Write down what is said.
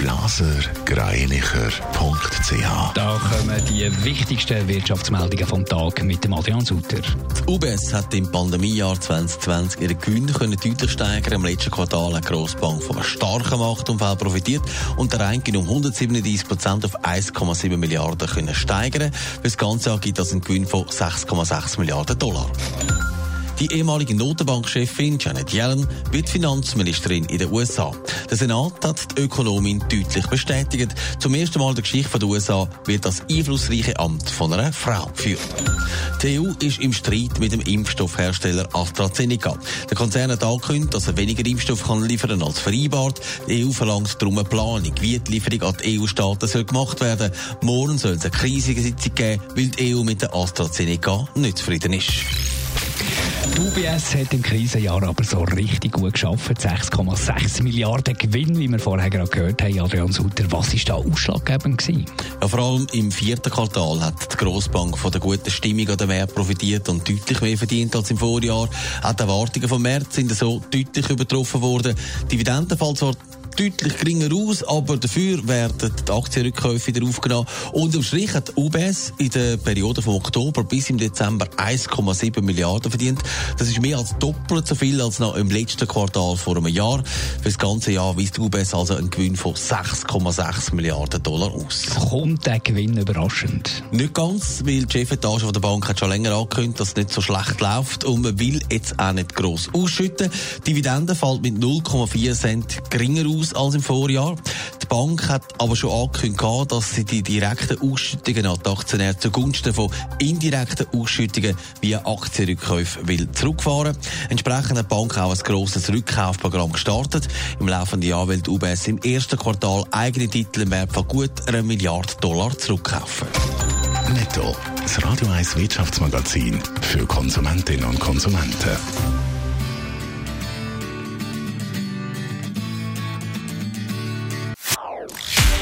blasergreinicher.ch. Da kommen die wichtigsten Wirtschaftsmeldungen vom Tag mit dem Adrian Sutter. Die UBS hat im Pandemiejahr 2020 ihre Gewinne können deutlich steigern. Im letzten Quartal hat die Grossbank von einem starken Marktumfeld profitiert und der Einkommen um 137 Prozent auf 1,7 Milliarden können steigern. Für das ganze Jahr gibt das einen Gewinn von 6,6 Milliarden Dollar. Die ehemalige Notenbankchefin Janet Yellen wird Finanzministerin in den USA. Der Senat hat die Ökonomin deutlich bestätigt. Zum ersten Mal in der Geschichte der USA wird das einflussreiche Amt von einer Frau geführt. Die EU ist im Streit mit dem Impfstoffhersteller AstraZeneca. Der Konzern hat angekündigt, dass er weniger Impfstoff kann liefern als vereinbart. Die EU verlangt darum eine Planung, wie die Lieferung an die EU-Staaten gemacht werden soll. Morgen soll es eine Krisensitzung geben, weil die EU mit der AstraZeneca nicht zufrieden ist. Die UBS hat im Krisenjahr aber so richtig gut geschafft. 6,6 Milliarden Gewinn, wie wir vorher gerade gehört haben, Adrian Sutter. Was war da ausschlaggebend? Ja, vor allem im vierten Quartal hat die Grossbank von der guten Stimmung an der Wert profitiert und deutlich mehr verdient als im Vorjahr. Auch die Erwartungen vom März sind so deutlich übertroffen worden. Dividenden fällt zwar deutlich geringer aus, aber dafür werden die Aktienrückkäufe wieder aufgenommen. Unterm Strich hat UBS in der Periode von Oktober bis im Dezember 1,7 Milliarden verdient. Das ist mehr als doppelt so viel als noch im letzten Quartal vor einem Jahr. Für das ganze Jahr weist UBS also einen Gewinn von 6,6 Milliarden Dollar aus. Kommt der Gewinn überraschend? Nicht ganz, weil die Chefetage der Bank hat schon länger angekündigt, dass es nicht so schlecht läuft und man will jetzt auch nicht gross ausschütten. Die Dividende fällt mit 0,4 Cent geringer aus als im Vorjahr. Die Bank hat aber schon angekündigt, dass sie die direkten Ausschüttungen an die Aktionäre zugunsten von indirekten Ausschüttungen wie Aktienrückkäufe will zurückfahren. Entsprechend hat die Bank auch ein grosses Rückkaufprogramm gestartet. Im laufenden Jahr will die UBS im ersten Quartal eigene Titel im Wert von gut einer Milliarde Dollar zurückkaufen. Netto, das Radio 1 Wirtschaftsmagazin für Konsumentinnen und Konsumenten.